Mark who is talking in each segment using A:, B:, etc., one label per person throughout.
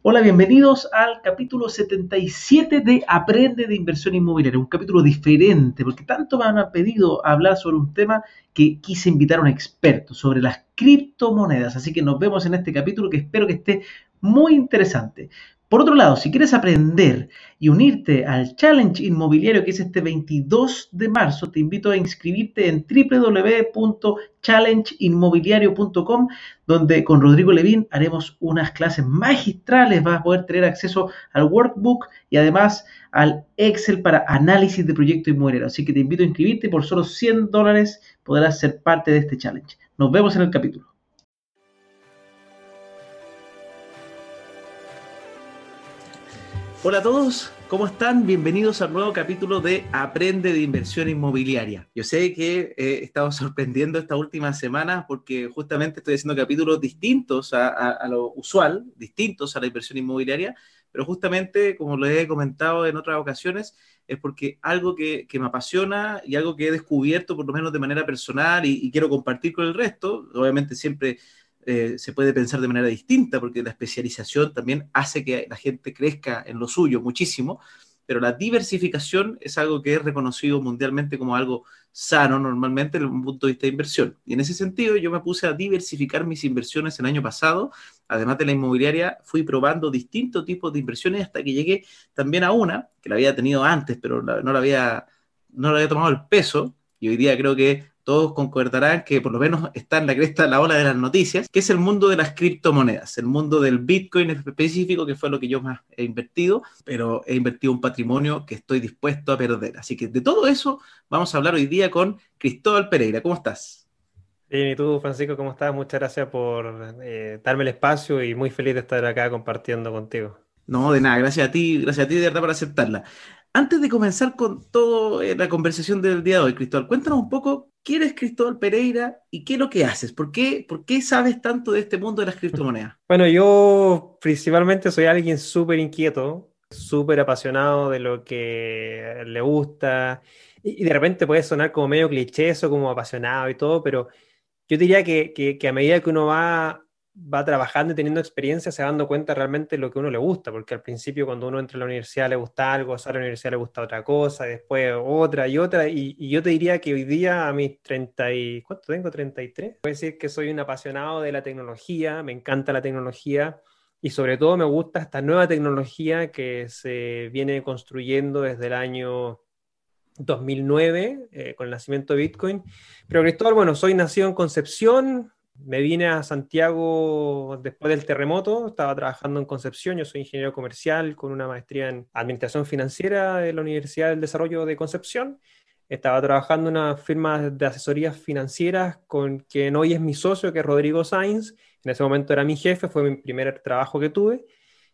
A: Hola, bienvenidos al capítulo 77 de Aprende de Inversión Inmobiliaria, un capítulo diferente, porque tanto me han pedido hablar sobre un tema que quise invitar a un experto sobre las criptomonedas. Así que nos vemos en este capítulo que espero que esté muy interesante. Por otro lado, si quieres aprender y unirte al challenge inmobiliario que es este 22 de marzo, te invito a inscribirte en www.challengeinmobiliario.com, donde con Rodrigo Levín haremos unas clases magistrales. Vas a poder tener acceso al workbook y además al Excel para análisis de proyecto inmobiliario. Así que te invito a inscribirte y por solo 100 dólares podrás ser parte de este challenge. Nos vemos en el capítulo. Hola a todos, ¿cómo están? Bienvenidos al nuevo capítulo de Aprende de Inversión Inmobiliaria. Yo sé que eh, he estado sorprendiendo esta última semana porque justamente estoy haciendo capítulos distintos a, lo usual, distintos a la inversión inmobiliaria, pero justamente, como lo he comentado en otras ocasiones, es porque algo que, me apasiona y algo que he descubierto, por lo menos de manera personal, y quiero compartir con el resto, obviamente siempre eh, se puede pensar de manera distinta, porque la especialización también hace que la gente crezca en lo suyo muchísimo, pero la diversificación es algo que es reconocido mundialmente como algo sano normalmente desde un punto de vista de inversión. Y en ese sentido yo me puse a diversificar mis inversiones el año pasado, además de la inmobiliaria, fui probando distintos tipos de inversiones hasta que llegué también a una, que la había tenido antes, pero no la había, no la había tomado el peso, y hoy día creo que todos concordarán que por lo menos está en la cresta de la ola de las noticias, que es el mundo de las criptomonedas, el mundo del Bitcoin específico, que fue lo que yo más he invertido, pero he invertido un patrimonio que estoy dispuesto a perder. Así que de todo eso vamos a hablar hoy día con Cristóbal Pereira. ¿Cómo estás?
B: Bien, y tú, Francisco, ¿cómo estás? Muchas gracias por eh, darme el espacio y muy feliz de estar acá compartiendo contigo.
A: No, de nada, gracias a ti, gracias a ti de verdad por aceptarla. Antes de comenzar con toda la conversación del día de hoy, Cristóbal, cuéntanos un poco quién es Cristóbal Pereira y qué es lo que haces. ¿Por qué, ¿Por qué sabes tanto de este mundo de las criptomonedas?
B: Bueno, yo principalmente soy alguien súper inquieto, súper apasionado de lo que le gusta. Y, de repente puede sonar como medio cliché eso, como apasionado y todo, pero yo diría que, que a medida que uno va va trabajando y teniendo experiencia, se va dando cuenta realmente de lo que uno le gusta, porque al principio cuando uno entra a la universidad le gusta algo, a la universidad le gusta otra cosa, después otra y otra, y, yo te diría que hoy día a mis 30 y, ¿cuánto tengo? 33. Puedo decir que soy un apasionado de la tecnología, me encanta la tecnología, y sobre todo me gusta esta nueva tecnología que se viene construyendo desde el año 2009 eh, con el nacimiento de Bitcoin. Pero Cristóbal, bueno, soy nacido en Concepción, me vine a Santiago después del terremoto, estaba trabajando en Concepción, yo soy ingeniero comercial con una maestría en Administración Financiera de la Universidad del Desarrollo de Concepción. Estaba trabajando en una firma de asesorías financieras con quien hoy es mi socio, que es Rodrigo Sainz. En ese momento era mi jefe, fue mi primer trabajo que tuve.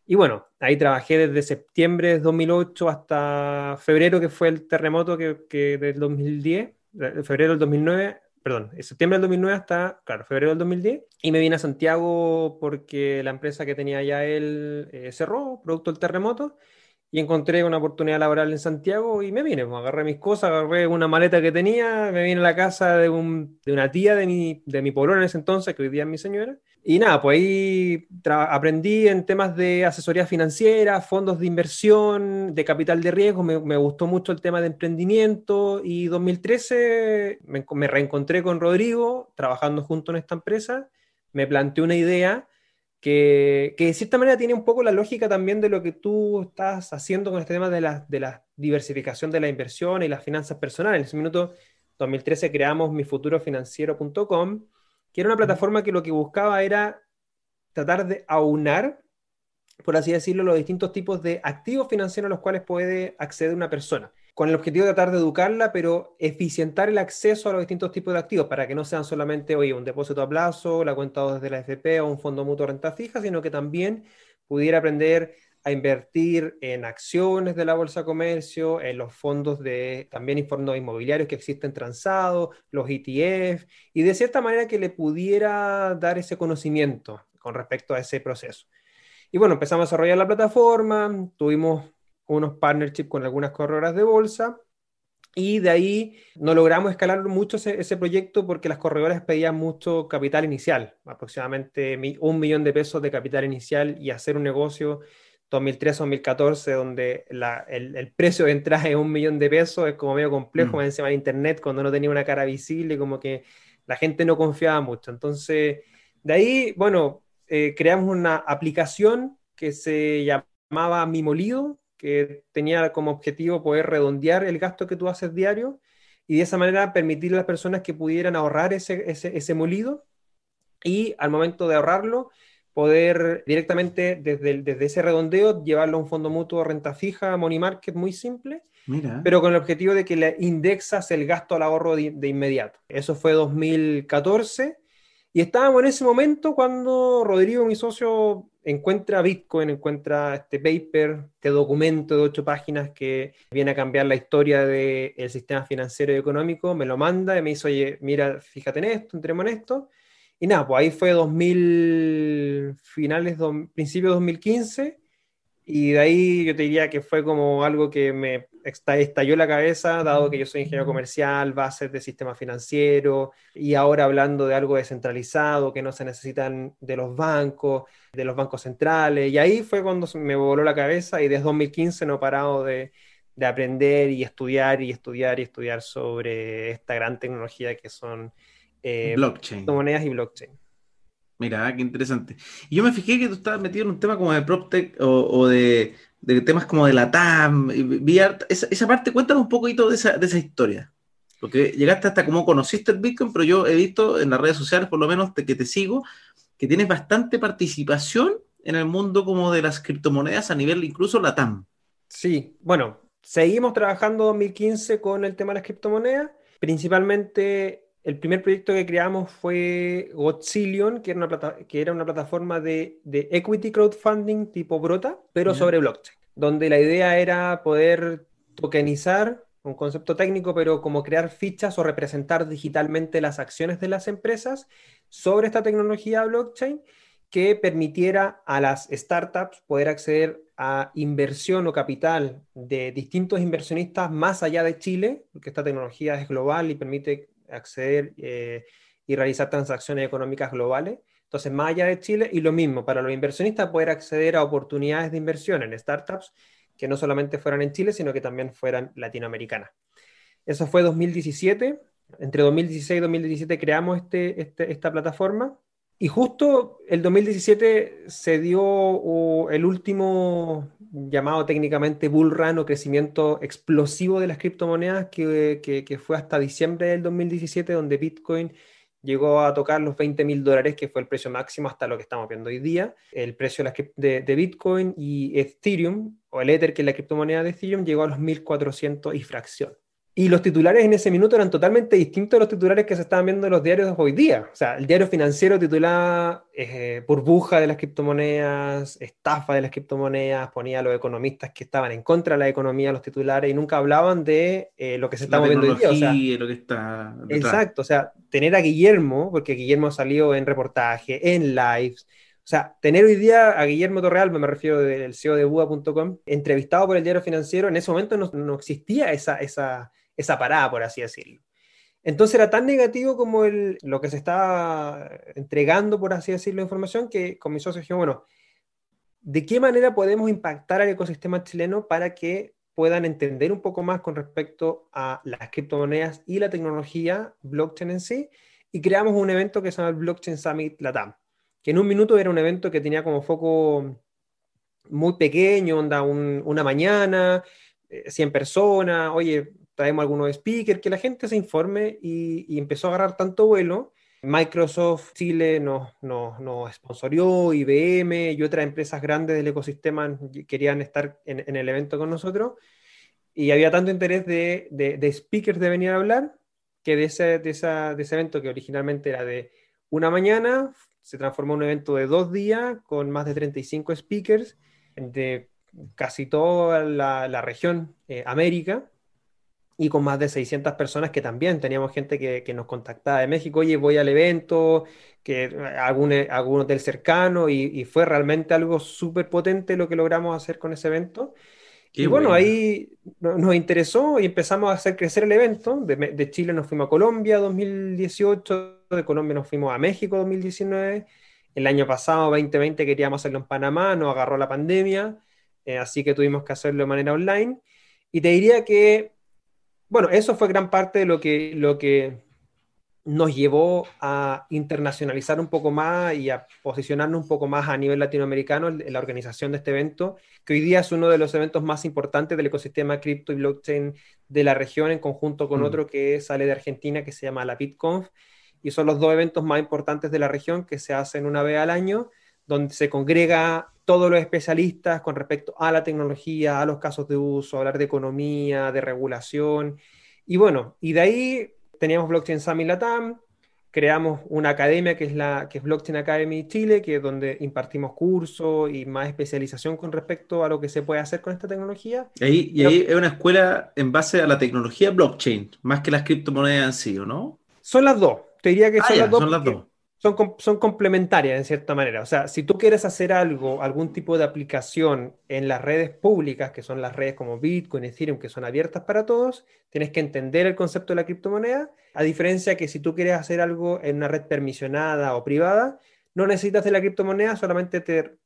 B: Y bueno, ahí trabajé desde septiembre de 2008 hasta febrero, que fue el terremoto que, que del 2010, febrero del 2009 perdón, en septiembre del 2009 hasta, claro, febrero del 2010, y me vine a Santiago porque la empresa que tenía ya él eh, cerró, producto del terremoto, y encontré una oportunidad laboral en Santiago y me vine, pues, agarré mis cosas, agarré una maleta que tenía, me vine a la casa de, un, de una tía de mi, de mi en ese entonces, que hoy día es mi señora, y nada, pues ahí aprendí en temas de asesoría financiera, fondos de inversión, de capital de riesgo, me, me gustó mucho el tema de emprendimiento y 2013 me, me, reencontré con Rodrigo trabajando junto en esta empresa, me planteé una idea que, que, de cierta manera tiene un poco la lógica también de lo que tú estás haciendo con este tema de la, de la diversificación de la inversión y las finanzas personales. En ese minuto 2013 creamos mifuturofinanciero.com que era una plataforma que lo que buscaba era tratar de aunar, por así decirlo, los distintos tipos de activos financieros a los cuales puede acceder una persona, con el objetivo de tratar de educarla, pero eficientar el acceso a los distintos tipos de activos para que no sean solamente, oye, un depósito a plazo, la cuenta desde la FP o un fondo mutuo renta fija, sino que también pudiera aprender a invertir en acciones de la Bolsa de Comercio, en los fondos de también fondos inmobiliarios que existen transados, los ETF, y de cierta manera que le pudiera dar ese conocimiento con respecto a ese proceso. Y bueno, empezamos a desarrollar la plataforma, tuvimos unos partnerships con algunas corredoras de bolsa, Y de ahí no logramos escalar mucho ese, proyecto porque las corredoras pedían mucho capital inicial, aproximadamente un millón de pesos de capital inicial y hacer un negocio 2013-2014 donde el, precio de entrada es un millón de pesos es como medio complejo, mm. encima de internet cuando no tenía una cara visible, como que la gente no confiaba mucho. Entonces, de ahí, bueno, eh, creamos una aplicación que se llamaba Mi Molido, que tenía como objetivo poder redondear el gasto que tú haces diario y de esa manera permitir a las personas que pudieran ahorrar ese, ese, molido y al momento de ahorrarlo poder directamente desde, desde ese redondeo llevarlo a un fondo mutuo de renta fija, money market muy simple, pero con el objetivo de que le indexas el gasto al ahorro de, de inmediato. Eso fue 2014 y estábamos en ese momento cuando Rodrigo, mi socio, encuentra Bitcoin, encuentra este paper, este documento de ocho páginas que viene a cambiar la historia del sistema financiero y económico, me lo manda y me dice, oye, mira, fíjate en esto, entremos en esto. Y nada, pues ahí fue 2000, finales, do, principio de 2015 y de ahí yo te diría que fue como algo que me estalló la cabeza, dado que yo soy ingeniero comercial, bases de sistema financiero, y ahora hablando de algo descentralizado, que no se necesitan de los bancos, de los bancos centrales. Y ahí fue cuando me voló la cabeza y desde 2015 no he parado de, de aprender y estudiar y estudiar y estudiar sobre esta gran tecnología que son
A: eh, blockchain.
B: monedas y blockchain.
A: Mira, qué interesante. Y yo me fijé que tú estabas metido en un tema como de PropTech o, o de, temas como de la TAM. esa, esa, parte, cuéntanos un poquito de esa, de esa historia. Porque llegaste hasta cómo conociste el Bitcoin, pero yo he visto en las redes sociales, por lo menos que te sigo, que tienes bastante participación en el mundo como de las criptomonedas a nivel incluso la TAM.
B: Sí, bueno, seguimos trabajando 2015 con el tema de las criptomonedas, principalmente el primer proyecto que creamos fue Godzillion, que era una, que era una plataforma de, equity crowdfunding tipo Brota, pero sobre blockchain, donde la idea era poder tokenizar, un concepto técnico, pero como crear fichas o representar digitalmente las acciones de las empresas sobre esta tecnología blockchain que permitiera a las startups poder acceder a inversión o capital de distintos inversionistas más allá de Chile, porque esta tecnología es global y permite acceder eh, y realizar transacciones económicas globales. Entonces, más allá de Chile, y lo mismo, para los inversionistas poder acceder a oportunidades de inversión en startups que no solamente fueran en Chile, sino que también fueran latinoamericanas. Eso fue 2017. Entre 2016 y 2017 creamos este, este, esta plataforma. Y justo el 2017 se dio el último llamado técnicamente bull run o crecimiento explosivo de las criptomonedas que, fue hasta diciembre del 2017 donde Bitcoin llegó a tocar los 20 mil dólares que fue el precio máximo hasta lo que estamos viendo hoy día. El precio de, de, Bitcoin y Ethereum o el Ether que es la criptomoneda de Ethereum llegó a los 1400 y fracción. Y los titulares en ese minuto eran totalmente distintos a los titulares que se estaban viendo en los diarios de hoy día. O sea, el diario financiero titulaba eh, burbuja de las criptomonedas, estafa de las criptomonedas, ponía a los economistas que estaban en contra de la economía, los titulares, y nunca hablaban de eh, lo que se estaba viendo hoy día. O sea,
A: lo que está
B: exacto, o sea, tener a Guillermo, porque Guillermo salió en reportaje, en lives, o sea, tener hoy día a Guillermo Torreal, me refiero del CEO de Bua.com, entrevistado por el diario financiero, en ese momento no, no existía esa, esa esa parada, por así decirlo. Entonces era tan negativo como el, lo que se estaba entregando, por así decirlo, información, que con mis socios dijimos, bueno, ¿de qué manera podemos impactar al ecosistema chileno para que puedan entender un poco más con respecto a las criptomonedas y la tecnología blockchain en sí? Y creamos un evento que se llama Blockchain Summit Latam, que en un minuto era un evento que tenía como foco muy pequeño, onda una mañana, 100 eh, personas, oye, traemos algunos speakers, que la gente se informe y, empezó a agarrar tanto vuelo. Microsoft Chile nos, nos, nos sponsorió, IBM y otras empresas grandes del ecosistema querían estar en, el evento con nosotros. Y había tanto interés de, de, speakers de venir a hablar que de ese, de, esa, de ese evento que originalmente era de una mañana, se transformó en un evento de dos días con más de 35 speakers de casi toda la, la región eh, América y con más de 600 personas que también teníamos gente que, nos contactaba de México, oye, voy al evento, que algún, algún hotel cercano y, fue realmente algo súper potente lo que logramos hacer con ese evento. y bueno, ahí nos interesó y empezamos a hacer crecer el evento. De, Chile nos fuimos a Colombia 2018, de Colombia nos fuimos a México 2019. El año pasado, 2020, queríamos hacerlo en Panamá, nos agarró la pandemia, eh, así que tuvimos que hacerlo de manera online. Y te diría que, bueno, eso fue gran parte de lo que, lo que nos llevó a internacionalizar un poco más y a posicionarnos un poco más a nivel latinoamericano en la organización de este evento, que hoy día es uno de los eventos más importantes del ecosistema cripto y blockchain de la región, en conjunto con mm. otro que sale de Argentina, que se llama la BitConf, y son los dos eventos más importantes de la región que se hacen una vez al año, donde se congrega todos los especialistas con respecto a la tecnología, a los casos de uso, hablar de economía, de regulación, y bueno, y de ahí teníamos Blockchain Summit Latam, creamos una academia que es la que es Blockchain Academy Chile, que es donde impartimos cursos y más especialización con respecto a lo que se puede hacer con esta tecnología.
A: Y ahí, y ahí es una escuela en base a la tecnología blockchain, más que las criptomonedas en sí, ¿o no?
B: Son las dos. Te diría que ah, son, las dos son las dos son, complementarias en cierta manera. O sea, si tú quieres hacer algo, algún tipo de aplicación en las redes públicas, que son las redes como Bitcoin, Ethereum, que son abiertas para todos, tienes que entender el concepto de la criptomoneda, a diferencia que si tú quieres hacer algo en una red permisionada o privada, no necesitas de la criptomoneda, solamente te,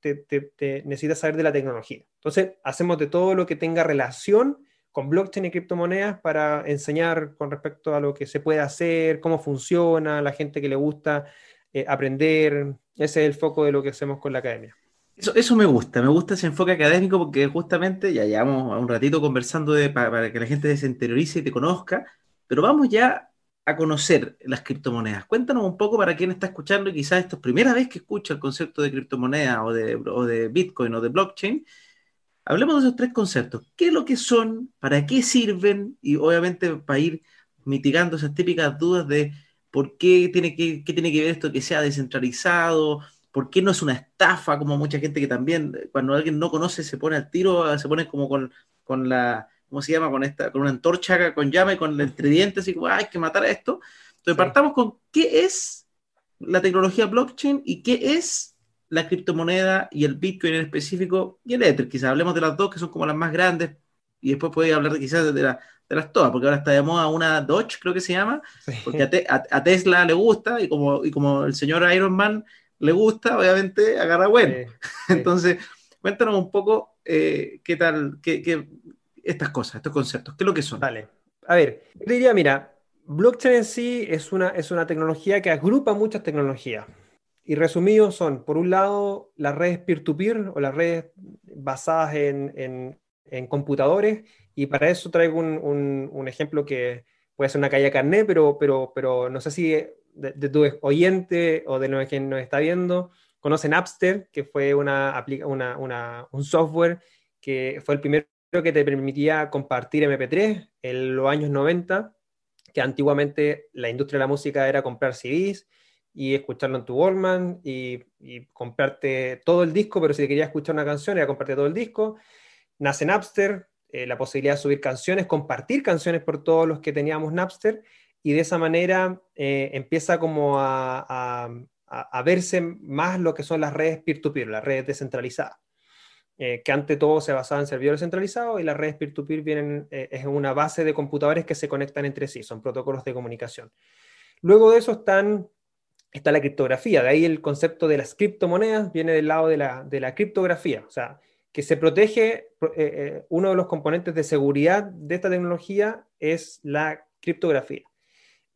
B: necesitas saber de la tecnología. Entonces, hacemos de todo lo que tenga relación con blockchain y criptomonedas para enseñar con respecto a lo que se puede hacer, cómo funciona, la gente que le gusta eh, aprender. Ese es el foco de lo que hacemos con la academia.
A: Eso, eso me gusta, me gusta ese enfoque académico porque justamente ya llevamos un ratito conversando de, para, que la gente se interiorice y te conozca, pero vamos ya a conocer las criptomonedas. Cuéntanos un poco para quien está escuchando y quizás esto es primera vez que escucha el concepto de criptomoneda o de, o de Bitcoin o de blockchain. Hablemos de esos tres conceptos. ¿Qué es lo que son? ¿Para qué sirven? Y obviamente para ir mitigando esas típicas dudas de ¿Por qué tiene que, tiene que ver esto que sea descentralizado? ¿Por qué no es una estafa como mucha gente que también, cuando alguien no conoce, se pone al tiro, se pone como con, con la, ¿cómo se llama? Con esta, con una antorcha con llama y con el tridente, así como, hay que matar a esto. Entonces, partamos con qué es la tecnología blockchain y qué es la criptomoneda y el Bitcoin en específico y el Ether. Quizás hablemos de las dos que son como las más grandes y después podéis hablar quizás de la, de las todas, porque ahora está de moda una Dodge, creo que se llama, porque a, Tesla le gusta y como, y como el señor Iron Man le gusta, obviamente agarra bueno. Entonces, cuéntanos un poco eh, qué tal, qué, estas cosas, estos conceptos, qué es lo que son.
B: Vale. A ver, yo diría, mira, blockchain en sí es una, es una tecnología que agrupa muchas tecnologías. Y resumidos son, por un lado, las redes peer-to-peer o las redes basadas en, en, en computadores y para eso traigo un, ejemplo que puede ser una calle carnet, pero, pero, pero no sé si de, tu oyente o de que nos está viendo conocen Napster, que fue una, una, un software que fue el primero que te permitía compartir MP3 en los años 90, que antiguamente la industria de la música era comprar CDs y escucharlo en tu Wallman y, y comprarte todo el disco, pero si querías escuchar una canción era comprarte todo el disco. Nace Napster, eh, la posibilidad de subir canciones, compartir canciones por todos los que teníamos Napster, y de esa manera eh, empieza como a, verse más lo que son las redes peer-to-peer, las redes descentralizadas, eh, que ante todo se basaban en servidores centralizados y las redes peer-to-peer es una base de computadores que se conectan entre sí, son protocolos de comunicación. Luego de eso están, está la criptografía, de ahí el concepto de las criptomonedas viene del lado de la, de la criptografía, o sea, que se protege, eh, eh, uno de los componentes de seguridad de esta tecnología es la criptografía.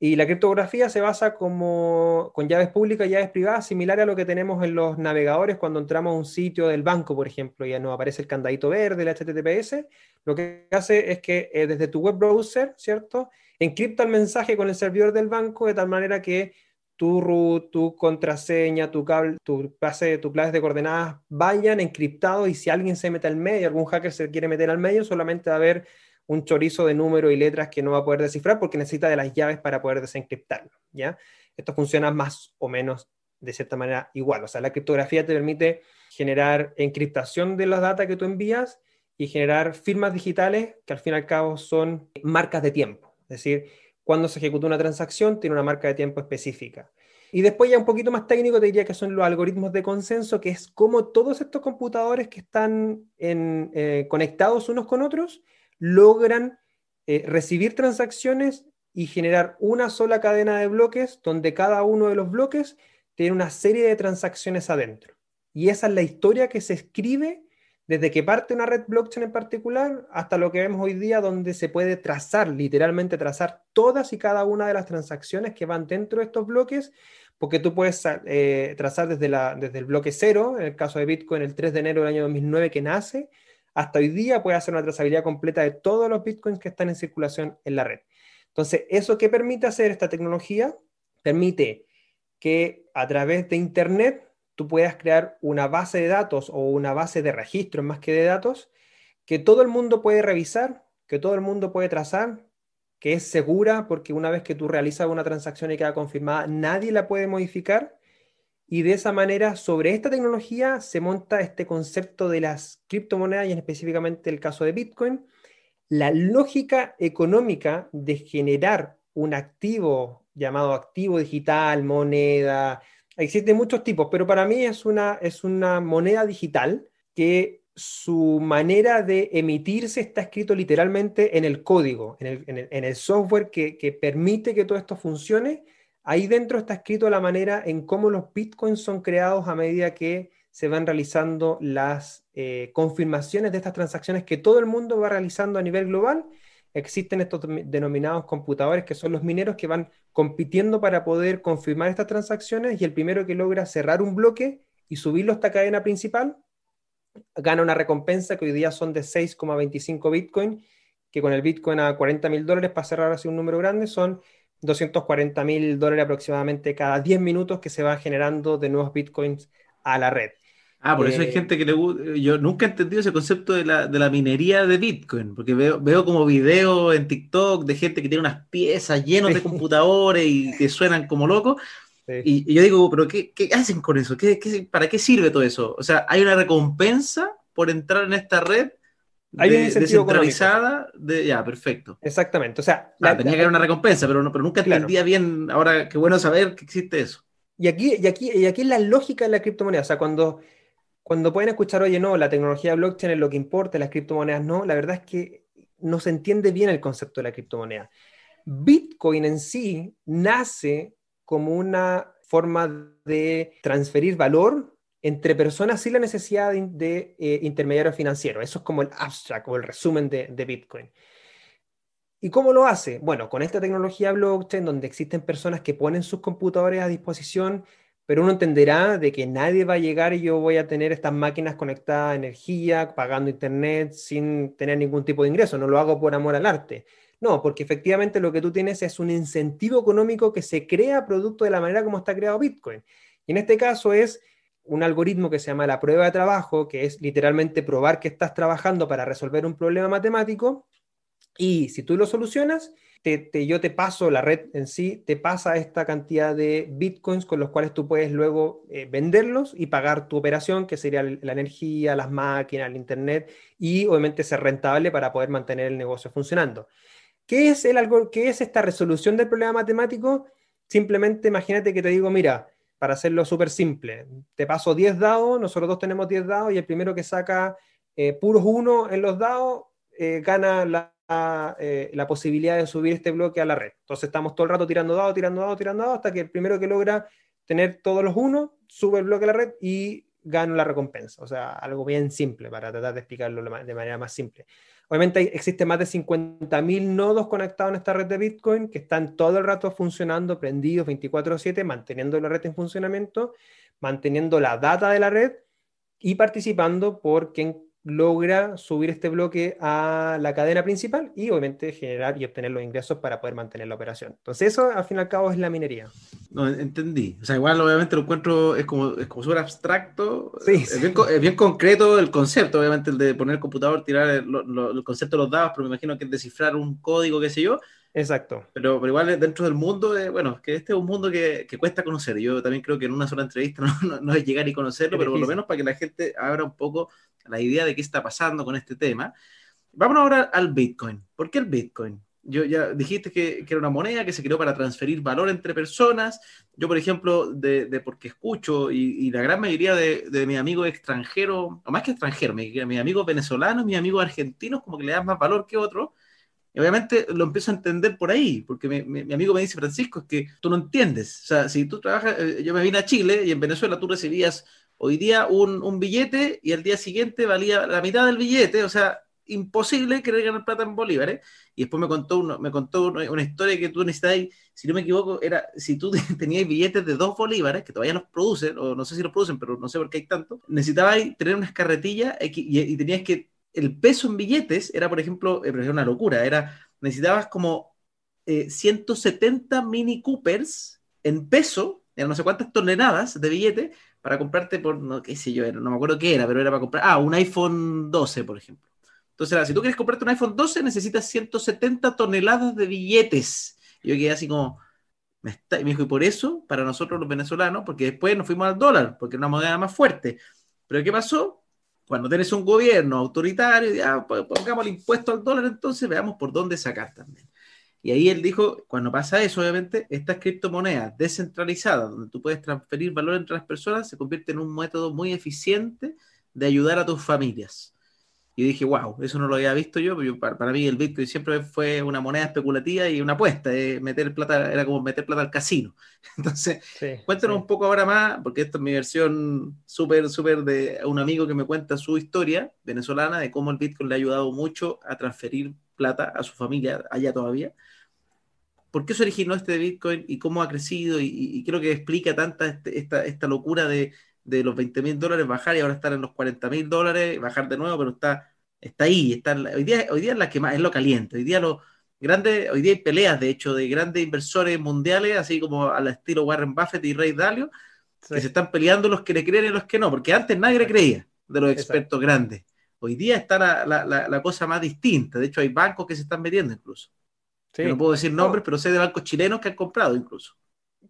B: Y la criptografía se basa como, con llaves públicas y llaves privadas, similar a lo que tenemos en los navegadores cuando entramos a un sitio del banco, por ejemplo, y ya nos aparece el candadito verde, el HTTPS. Lo que hace es que eh, desde tu web browser, ¿cierto? Encripta el mensaje con el servidor del banco de tal manera que tu root, tu contraseña, tu cable, tu base, tu claves de coordenadas vayan encriptados y si alguien se mete al medio, algún hacker se quiere meter al medio, solamente va a haber un chorizo de números y letras que no va a poder descifrar porque necesita de las llaves para poder desencriptarlo, ¿ya? Esto funciona más o menos de cierta manera igual, o sea, la criptografía te permite generar encriptación de las datos que tú envías y generar firmas digitales que al fin y al cabo son marcas de tiempo, es decir, cuando se ejecuta una transacción tiene una marca de tiempo específica. Y después ya un poquito más técnico te diría que son los algoritmos de consenso, que es cómo todos estos computadores que están eh, conectados unos con otros logran eh, recibir transacciones y generar una sola cadena de bloques donde cada uno de los bloques tiene una serie de transacciones adentro. Y esa es la historia que se escribe desde que parte una red blockchain en particular hasta lo que vemos hoy día, donde se puede trazar, literalmente trazar todas y cada una de las transacciones que van dentro de estos bloques, porque tú puedes eh, trazar desde, la, desde el bloque cero, en el caso de Bitcoin, el 3 de enero del año 2009 que nace, hasta hoy día puede hacer una trazabilidad completa de todos los Bitcoins que están en circulación en la red. Entonces, ¿eso qué permite hacer esta tecnología? Permite que a través de Internet tú puedas crear una base de datos o una base de registros más que de datos que todo el mundo puede revisar, que todo el mundo puede trazar, que es segura porque una vez que tú realizas una transacción y queda confirmada, nadie la puede modificar. Y de esa manera, sobre esta tecnología se monta este concepto de las criptomonedas y en específicamente el caso de Bitcoin. La lógica económica de generar un activo llamado activo digital, moneda, Existen muchos tipos, pero para mí es una, es una moneda digital que su manera de emitirse está escrito literalmente en el código, en el, software que, permite que todo esto funcione. Ahí dentro está escrito la manera en cómo los bitcoins son creados a medida que se van realizando las eh, confirmaciones de estas transacciones que todo el mundo va realizando a nivel global existen estos denominados computadores que son los mineros que van compitiendo para poder confirmar estas transacciones y el primero que logra cerrar un bloque y subirlo a esta cadena principal gana una recompensa que hoy día son de 6,25 Bitcoin, que con el Bitcoin a 40 mil dólares, para cerrar así un número grande, son 240 mil dólares aproximadamente cada 10 minutos que se va generando de nuevos Bitcoins a la red.
A: Ah, por eso hay eh, gente que le gusta. Yo nunca he entendido ese concepto de la, de la minería de Bitcoin, porque veo, veo como videos en TikTok de gente que tiene unas piezas llenas de computadores y que suenan como locos. Y, yo digo, ¿pero qué, qué hacen con eso? ¿Qué, qué, para qué sirve todo eso? O sea, ¿hay una recompensa por entrar en esta red hay descentralizada? De, ya, perfecto.
B: Exactamente. O sea,
A: ah, tenía que haber una recompensa, pero, no, pero nunca entendía bien. Ahora, qué bueno saber que existe eso.
B: Y aquí, y, aquí, y aquí es la lógica de la criptomoneda. O sea, cuando cuando pueden escuchar, oye, no, la tecnología blockchain es lo que importa, las criptomonedas no, la verdad es que no se entiende bien el concepto de la criptomoneda. Bitcoin en sí nace como una forma de transferir valor entre personas sin la necesidad de, eh, intermediario financiero. Eso es como el abstract o el resumen de, de Bitcoin. ¿Y cómo lo hace? Bueno, con esta tecnología blockchain, donde existen personas que ponen sus computadores a disposición pero uno entenderá de que nadie va a llegar y yo voy a tener estas máquinas conectadas a energía, pagando internet, sin tener ningún tipo de ingreso. No lo hago por amor al arte. No, porque efectivamente lo que tú tienes es un incentivo económico que se crea producto de la manera como está creado Bitcoin. Y en este caso es un algoritmo que se llama la prueba de trabajo, que es literalmente probar que estás trabajando para resolver un problema matemático. Y si tú lo solucionas, yo te paso, la red en sí, te pasa esta cantidad de bitcoins con los cuales tú puedes luego eh, venderlos y pagar tu operación, que sería la energía, las máquinas, el internet, y obviamente ser rentable para poder mantener el negocio funcionando. ¿Qué es, el algo, qué es esta resolución del problema matemático? Simplemente imagínate que te digo, mira, para hacerlo súper simple, te paso 10 dados, nosotros dos tenemos 10 dados y el primero que saca eh, puros 1 en los dados eh, gana la eh, la posibilidad de subir este bloque a la red. Entonces estamos todo el rato tirando dados, tirando dados, tirando dados, hasta que el primero que logra tener todos los unos, sube el bloque a la red y gana la recompensa. O sea, algo bien simple para tratar de explicarlo de manera más simple. Obviamente existen más de 50.000 nodos conectados en esta red de Bitcoin que están todo el rato funcionando, prendidos 24/7, manteniendo la red en funcionamiento, manteniendo la data de la red y participando por quien logra subir este bloque a la cadena principal y obviamente generar y obtener los ingresos para poder mantener la operación. Entonces eso al fin y al cabo es la minería.
A: No, entendí. O sea, igual obviamente lo encuentro, es como, es como súper abstracto. Sí, es, Bien, es, Bien, concreto el concepto, obviamente el de poner el computador, tirar el, concepto de los dados, pero me imagino que es descifrar un código, qué sé yo.
B: Exacto.
A: Pero, pero igual dentro del mundo, bueno, que este es un mundo que, que, cuesta conocer. Yo también creo que en una sola entrevista no, no, es llegar y conocerlo, pero por lo menos para que la gente abra un poco la idea de qué está pasando con este tema. Vamos ahora al Bitcoin. ¿Por qué el Bitcoin? yo ya dijiste que, que, era una moneda que se creó para transferir valor entre personas. Yo, por ejemplo, de, de porque escucho y, y, la gran mayoría de, de mis amigos extranjeros, o más que extranjeros, mis, mis, amigos venezolanos, mis amigos argentinos, como que le dan más valor que otros. Obviamente lo empiezo a entender por ahí, porque mi, mi, mi, amigo me dice, Francisco, es que tú no entiendes. O sea, si tú trabajas, eh, yo me vine a Chile y en Venezuela tú recibías hoy día un, un billete y el día siguiente valía la mitad del billete, o sea, imposible querer ganar plata en bolívares. Y después me contó, uno, me contó una historia que tú necesitabas, si no me equivoco, era si tú tenías billetes de dos bolívares, que todavía los producen, o no sé si los producen, pero no sé por qué hay tanto, necesitabas tener unas carretillas y, y tenías que, el peso en billetes era, por ejemplo, era una locura, era, necesitabas como eh, 170 Mini Coopers en peso, eran no sé cuántas toneladas de billetes, para comprarte por, no qué sé yo, no me acuerdo qué era, pero era para comprar, ah, un iPhone 12, por ejemplo. Entonces, si tú quieres comprarte un iPhone 12, necesitas 170 toneladas de billetes. Yo quedé así como, me está... y me dijo, y por eso, para nosotros los venezolanos, porque después nos fuimos al dólar, porque era una moneda más fuerte. Pero ¿qué pasó? Cuando tienes un gobierno autoritario, ya pongamos el impuesto al dólar, entonces veamos por dónde sacar también. Y ahí él dijo, cuando pasa eso, obviamente, estas criptomonedas descentralizadas, donde tú puedes transferir valor entre las personas, se convierte en un método muy eficiente de ayudar a tus familias. Y dije, wow, eso no lo había visto yo, pero para, para, mí el Bitcoin siempre fue una moneda especulativa y una apuesta, eh, meter plata era como meter plata al casino. Entonces, sí, cuéntanos sí. un poco ahora más, porque esta es mi versión súper, súper de un amigo que me cuenta su historia venezolana, de cómo el Bitcoin le ha ayudado mucho a transferir plata a su familia allá todavía. ¿Por qué se originó este Bitcoin y cómo ha crecido? Y, y creo que explica tanta este, esta, esta locura de de los 20 mil dólares bajar y ahora estar en los 40 mil dólares, bajar de nuevo, pero está, está ahí, está, hoy, día, hoy día es la que más, es lo caliente, hoy día lo grande, hoy día hay peleas de hecho de grandes inversores mundiales, así como al estilo Warren Buffett y Ray Dalio, sí. que se están peleando los que le creen y los que no, porque antes nadie le creía de los expertos Exacto. grandes. Hoy día está la, la, la, la, cosa más distinta, de hecho hay bancos que se están metiendo incluso. Sí. No puedo decir nombres, pero sé de bancos chilenos que han comprado incluso.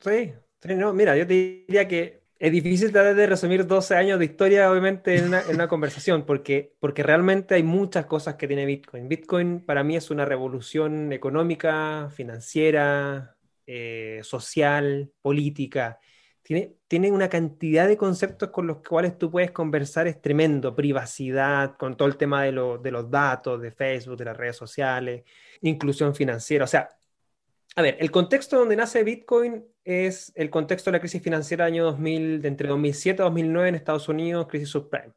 B: Sí, sí no, mira, yo te diría que es difícil tratar de resumir 12 años de historia, obviamente, en una, en una, conversación, porque, porque realmente hay muchas cosas que tiene Bitcoin. Bitcoin para mí es una revolución económica, financiera, eh, social, política. Tiene, tiene una cantidad de conceptos con los cuales tú puedes conversar, es tremendo. Privacidad, con todo el tema de, lo, de los datos, de Facebook, de las redes sociales, inclusión financiera. O sea, a ver, el contexto donde nace Bitcoin es el contexto de la crisis financiera año 2000, de entre 2007 y 2009 en Estados Unidos, crisis subprime.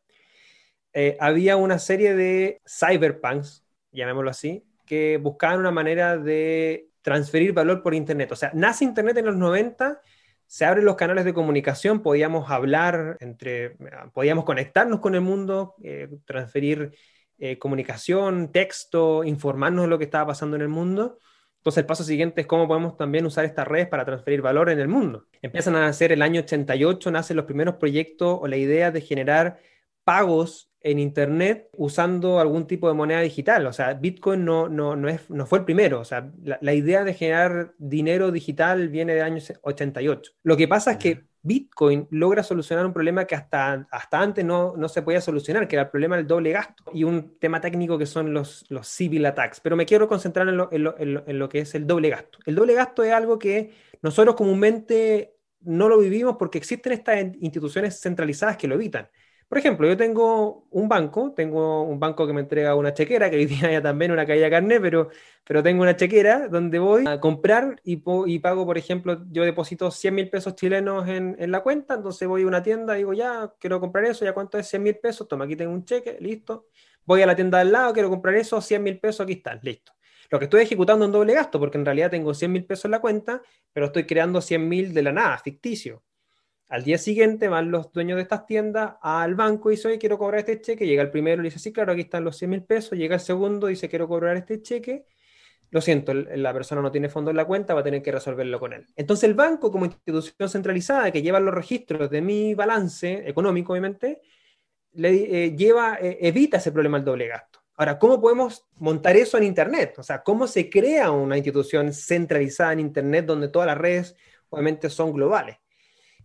B: Eh, había una serie de cyberpunks, llamémoslo así, que buscaban una manera de transferir valor por Internet. O sea, nace Internet en los 90, se abren los canales de comunicación, podíamos hablar entre, podíamos conectarnos con el mundo, eh, transferir eh, comunicación, texto, informarnos de lo que estaba pasando en el mundo entonces el paso siguiente es cómo podemos también usar estas redes para transferir valor en el mundo. Empiezan a nacer el año 88, nacen los primeros proyectos o la idea de generar pagos en Internet usando algún tipo de moneda digital. O sea, Bitcoin no, no, no, es, no fue el primero. O sea, la, la idea de generar dinero digital viene de año 88. Lo que pasa es que Bitcoin logra solucionar un problema que hasta, hasta antes no, no, se podía solucionar, que era el problema del doble gasto y un tema técnico que son los, los civil attacks. Pero me quiero concentrar en lo, en, lo, en lo, que es el doble gasto. El doble gasto es algo que nosotros comúnmente no lo vivimos porque existen estas instituciones centralizadas que lo evitan. Por ejemplo, yo tengo un banco, tengo un banco que me entrega una chequera, que hoy día ya también una caída carne, pero, pero tengo una chequera donde voy a comprar y, pago, por ejemplo, yo deposito 100 mil pesos chilenos en, la cuenta, entonces voy a una tienda, digo, ya, quiero comprar eso, ya cuánto es 100 mil pesos, toma, aquí tengo un cheque, listo. Voy a la tienda al lado, quiero comprar eso, 100 mil pesos, aquí están, listo. Lo que estoy ejecutando en doble gasto, porque en realidad tengo 100 mil pesos en la cuenta, pero estoy creando 100 mil de la nada, ficticio. Al día siguiente van los dueños de estas tiendas al banco y dice, oye, quiero cobrar este cheque. Llega el primero y dice, sí, claro, aquí están los 100 mil pesos. Llega el segundo y dice, quiero cobrar este cheque. Lo siento, la persona no tiene fondo en la cuenta, va a tener que resolverlo con él. Entonces el banco, como institución centralizada que lleva los registros de mi balance económico, obviamente, eh, lleva, eh, evita ese problema del doble gasto. Ahora, ¿cómo podemos montar eso en Internet? O sea, ¿cómo se crea una institución centralizada en Internet donde todas las redes, obviamente, son globales?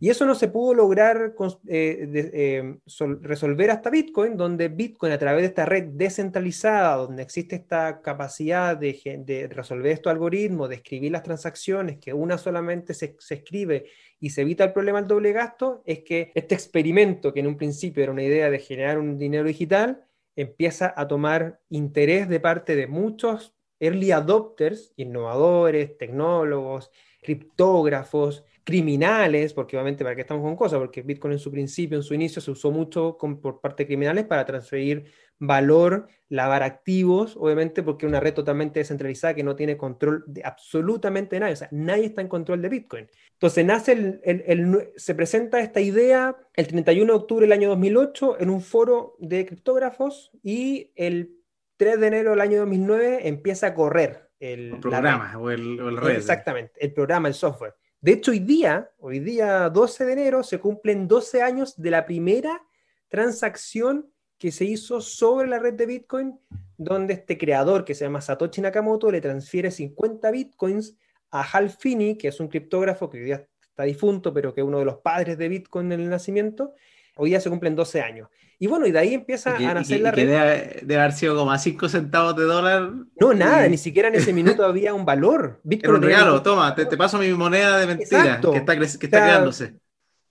B: Y eso no se pudo lograr eh, eh, resolver hasta Bitcoin, donde Bitcoin a través de esta red descentralizada, donde existe esta capacidad de, resolver estos algoritmos, de escribir las transacciones, que una solamente se, se, escribe y se evita el problema del doble gasto, es que este experimento, que en un principio era una idea de generar un dinero digital, empieza a tomar interés de parte de muchos early adopters, innovadores, tecnólogos, criptógrafos, criminales, porque obviamente para qué estamos con cosas, porque Bitcoin en su principio, en su inicio, se usó mucho por parte de criminales para transferir valor, lavar activos, obviamente porque es una red totalmente descentralizada que no tiene control de absolutamente nadie, o sea, nadie está en control de Bitcoin. Entonces nace el, se presenta esta idea el 31 de octubre del año 2008 en un foro de criptógrafos y el 3 de enero del año 2009 empieza a correr el,
A: programa o el, o red.
B: Exactamente, el programa, el software. De hecho, hoy día, hoy día 12 de enero, se cumplen 12 años de la primera transacción que se hizo sobre la red de Bitcoin, donde este creador que se llama Satoshi Nakamoto le transfiere 50 Bitcoins a Hal Finney, que es un criptógrafo que hoy día está difunto, pero que es uno de los padres de Bitcoin en el nacimiento. Hoy día se cumplen 12 años. Y bueno, y de ahí empieza a nacer la red.
A: Que debe, haber sido como a 5 centavos de dólar.
B: No, nada, ni siquiera en ese minuto había un valor.
A: Era un regalo, toma, te, paso mi moneda de mentira que está, que está creándose.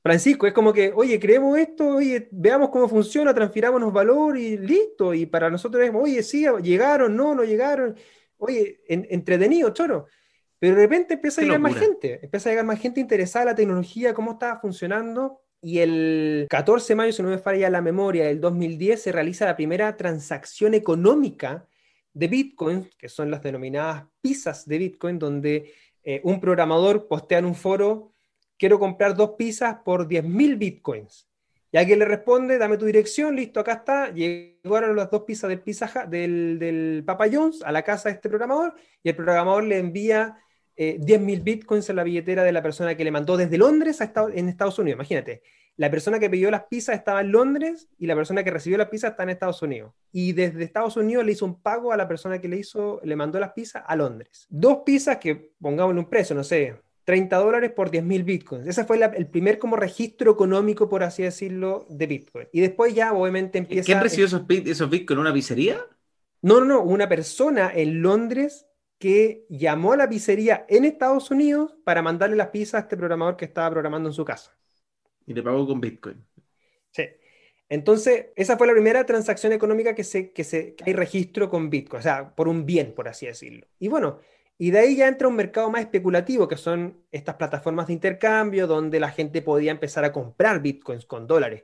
B: Francisco, es como que, oye, creemos esto, oye, veamos cómo funciona, transfirámonos valor y listo. Y para nosotros es, oye, sí, llegaron, no, no llegaron. Oye, entretenido, choro. Pero de repente empieza a llegar más gente, empieza a llegar más gente interesada en la tecnología, cómo estaba funcionando y el 14 de mayo, si no me falla la memoria, del 2010 se realiza la primera transacción económica de Bitcoin, que son las denominadas pizzas de Bitcoin, donde eh, un programador postea en un foro, quiero comprar dos pizzas por 10.000 Bitcoins. Y alguien le responde, dame tu dirección, listo, acá está. Llegaron las dos pizzas del, pizza, del, del Papa Jones a la casa de este programador y el programador le envía eh, 10.000 bitcoins en la billetera de la persona que le mandó desde Londres a Estados, en Estados Unidos. Imagínate, la persona que pidió las pizzas estaba en Londres y la persona que recibió las pizzas está en Estados Unidos. Y desde Estados Unidos le hizo un pago a la persona que le, hizo, le mandó las pizzas a Londres. Dos pizzas que, pongámosle un precio, no sé, 30 dólares por 10.000 bitcoins. Ese fue el primer como registro económico, por así decirlo, de bitcoin. Y después ya obviamente empieza...
A: ¿Quién recibió esos, esos bitcoins? ¿Una pizzería?
B: No, no, no, una persona en Londres que llamó a la pizzería en Estados Unidos para mandarle las pizzas a este programador que estaba programando en su casa.
A: Y le pagó con Bitcoin.
B: Sí. Entonces, esa fue la primera transacción económica que, se, que, se, hay registro con Bitcoin, o sea, por un bien, por así decirlo. Y bueno, y de ahí ya entra un mercado más especulativo, que son estas plataformas de intercambio donde la gente podía empezar a comprar Bitcoins con dólares.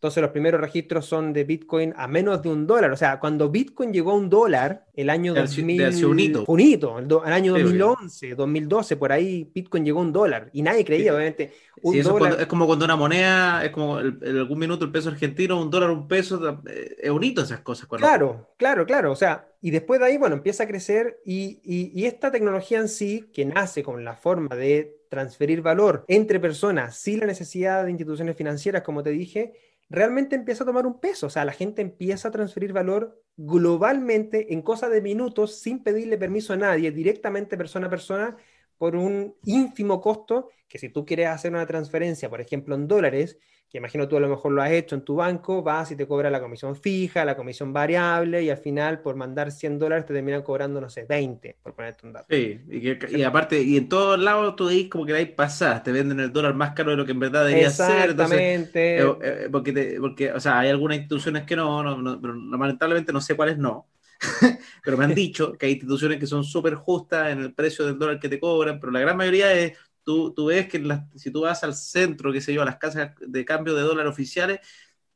B: Entonces los primeros registros son de Bitcoin a menos de un dólar. O sea, cuando Bitcoin llegó a un dólar, el año 2000...
A: un
B: hito. el, año 2011, 2012, por ahí Bitcoin llegó a un dólar. Y nadie creía, obviamente.
A: es, como cuando una moneda, es como en algún minuto el peso argentino, un dólar, un peso, eh, es un hito esas cosas.
B: Claro, claro, claro. O sea, y después de ahí, bueno, empieza a crecer y, y esta tecnología en sí, que nace con la forma de transferir valor entre personas sin la necesidad de instituciones financieras, como te dije, realmente empieza a tomar un peso. O sea, la gente empieza a transferir valor globalmente en cosa de minutos sin pedirle permiso a nadie, directamente persona a persona, por un ínfimo costo, que si tú quieres hacer una transferencia, por ejemplo, en dólares, que imagino tú a lo mejor lo has hecho en tu banco, vas y te cobra la comisión fija, la comisión variable, y al final por mandar 100 dólares te terminan cobrando, no sé, 20, por ponerte un dato.
A: Sí, y, aparte, y en todos lados tú veis como que ahí pasas, te venden el dólar más caro de lo que en verdad debería ser.
B: Exactamente.
A: Eh, eh, porque, porque, o sea, hay algunas instituciones que no, no, pero lamentablemente no sé cuáles no. pero me han dicho que hay instituciones que son súper justas en el precio del dólar que te cobran, pero la gran mayoría es Tú, tú ves que si tú vas al centro, qué sé yo, a las casas de cambio de dólar oficiales,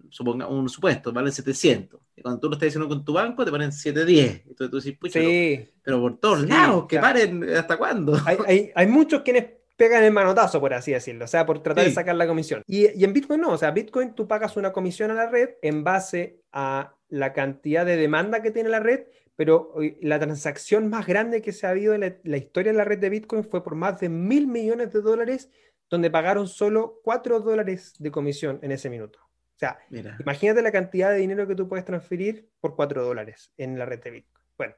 A: suponga, un supuesto, vale 700. Y cuando tú lo estás diciendo con tu banco, te ponen 710. Entonces tú decís, pucha,
B: sí.
A: pero, por todos lados, que paren, ¿hasta cuándo?
B: Hay, hay, hay, muchos quienes pegan el manotazo, por así decirlo, o sea, por tratar de sacar la comisión. Y, y, en Bitcoin no, o sea, Bitcoin tú pagas una comisión a la red en base a la cantidad de demanda que tiene la red pero la transacción más grande que se ha habido en la, historia de la red de Bitcoin fue por más de mil millones de dólares, donde pagaron solo cuatro dólares de comisión en ese minuto. O sea, imagínate la cantidad de dinero que tú puedes transferir por cuatro dólares en la red de Bitcoin. Bueno,